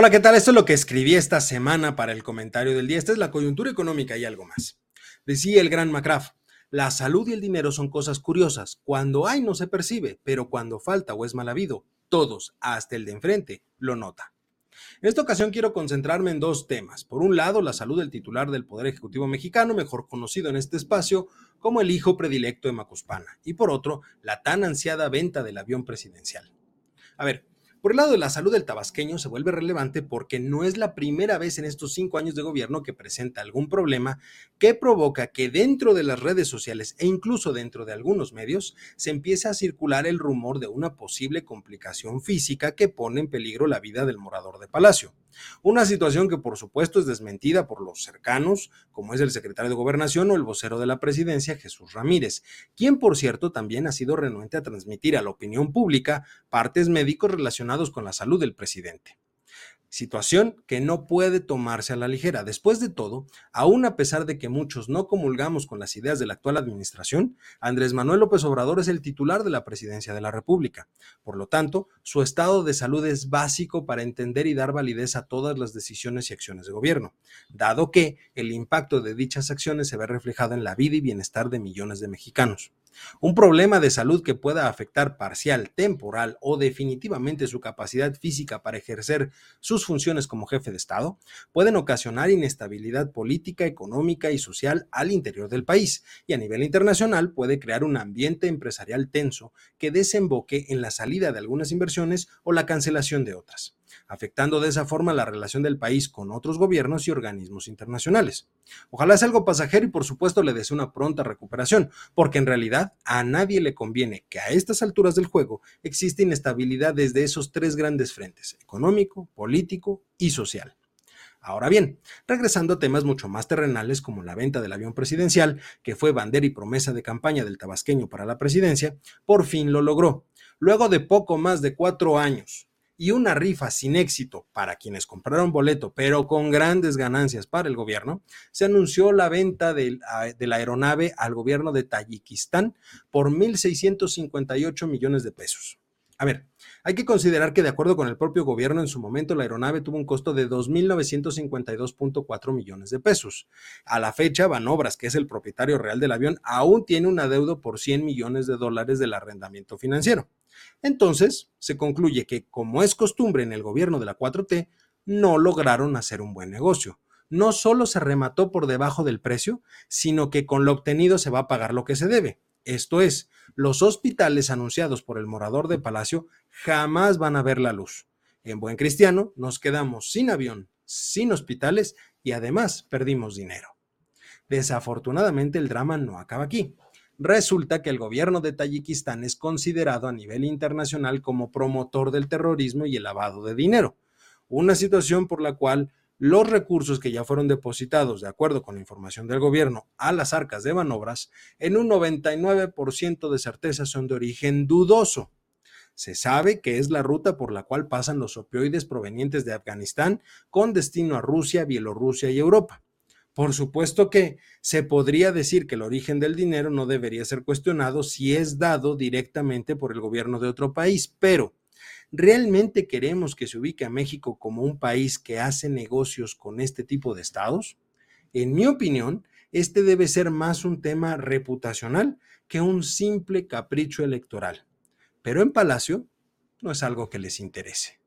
Hola, ¿qué tal? Esto es lo que escribí esta semana para el comentario del día. Esta es la coyuntura económica y algo más. Decía el gran McCraft, la salud y el dinero son cosas curiosas. Cuando hay no se percibe, pero cuando falta o es mal habido, todos, hasta el de enfrente, lo nota. En esta ocasión quiero concentrarme en dos temas. Por un lado, la salud del titular del Poder Ejecutivo mexicano, mejor conocido en este espacio como el hijo predilecto de Macuspana, y por otro, la tan ansiada venta del avión presidencial. A ver, por el lado de la salud del tabasqueño se vuelve relevante porque no es la primera vez en estos cinco años de gobierno que presenta algún problema que provoca que dentro de las redes sociales e incluso dentro de algunos medios se empiece a circular el rumor de una posible complicación física que pone en peligro la vida del morador de Palacio. Una situación que por supuesto es desmentida por los cercanos, como es el secretario de Gobernación o el vocero de la presidencia, Jesús Ramírez, quien por cierto también ha sido renuente a transmitir a la opinión pública partes médicos relacionados con la salud del presidente situación que no puede tomarse a la ligera. Después de todo, aún a pesar de que muchos no comulgamos con las ideas de la actual administración, Andrés Manuel López Obrador es el titular de la presidencia de la República. Por lo tanto, su estado de salud es básico para entender y dar validez a todas las decisiones y acciones de gobierno, dado que el impacto de dichas acciones se ve reflejado en la vida y bienestar de millones de mexicanos. Un problema de salud que pueda afectar parcial, temporal o definitivamente su capacidad física para ejercer sus funciones como jefe de Estado pueden ocasionar inestabilidad política, económica y social al interior del país y a nivel internacional puede crear un ambiente empresarial tenso que desemboque en la salida de algunas inversiones o la cancelación de otras afectando de esa forma la relación del país con otros gobiernos y organismos internacionales. Ojalá sea algo pasajero y por supuesto le desee una pronta recuperación, porque en realidad a nadie le conviene que a estas alturas del juego exista inestabilidad desde esos tres grandes frentes, económico, político y social. Ahora bien, regresando a temas mucho más terrenales como la venta del avión presidencial, que fue bandera y promesa de campaña del tabasqueño para la presidencia, por fin lo logró. Luego de poco más de cuatro años, y una rifa sin éxito para quienes compraron boleto, pero con grandes ganancias para el gobierno, se anunció la venta de, la aeronave al gobierno de Tayikistán por 1.658 millones de pesos. A ver, hay que considerar que de acuerdo con el propio gobierno en su momento la aeronave tuvo un costo de 2.952.4 millones de pesos. A la fecha, Banobras, que es el propietario real del avión, aún tiene un adeudo por 100 millones de dólares del arrendamiento financiero. Entonces, se concluye que, como es costumbre en el gobierno de la 4T, no lograron hacer un buen negocio. No solo se remató por debajo del precio, sino que con lo obtenido se va a pagar lo que se debe. Esto es, los hospitales anunciados por el morador de Palacio jamás van a ver la luz. En buen cristiano, nos quedamos sin avión, sin hospitales y además perdimos dinero. Desafortunadamente el drama no acaba aquí. Resulta que el gobierno de Tayikistán es considerado a nivel internacional como promotor del terrorismo y el lavado de dinero, una situación por la cual los recursos que ya fueron depositados, de acuerdo con la información del gobierno, a las arcas de manobras, en un 99% de certeza son de origen dudoso. Se sabe que es la ruta por la cual pasan los opioides provenientes de Afganistán con destino a Rusia, Bielorrusia y Europa. Por supuesto que se podría decir que el origen del dinero no debería ser cuestionado si es dado directamente por el gobierno de otro país, pero ¿realmente queremos que se ubique a México como un país que hace negocios con este tipo de estados? En mi opinión, este debe ser más un tema reputacional que un simple capricho electoral. Pero en Palacio no es algo que les interese.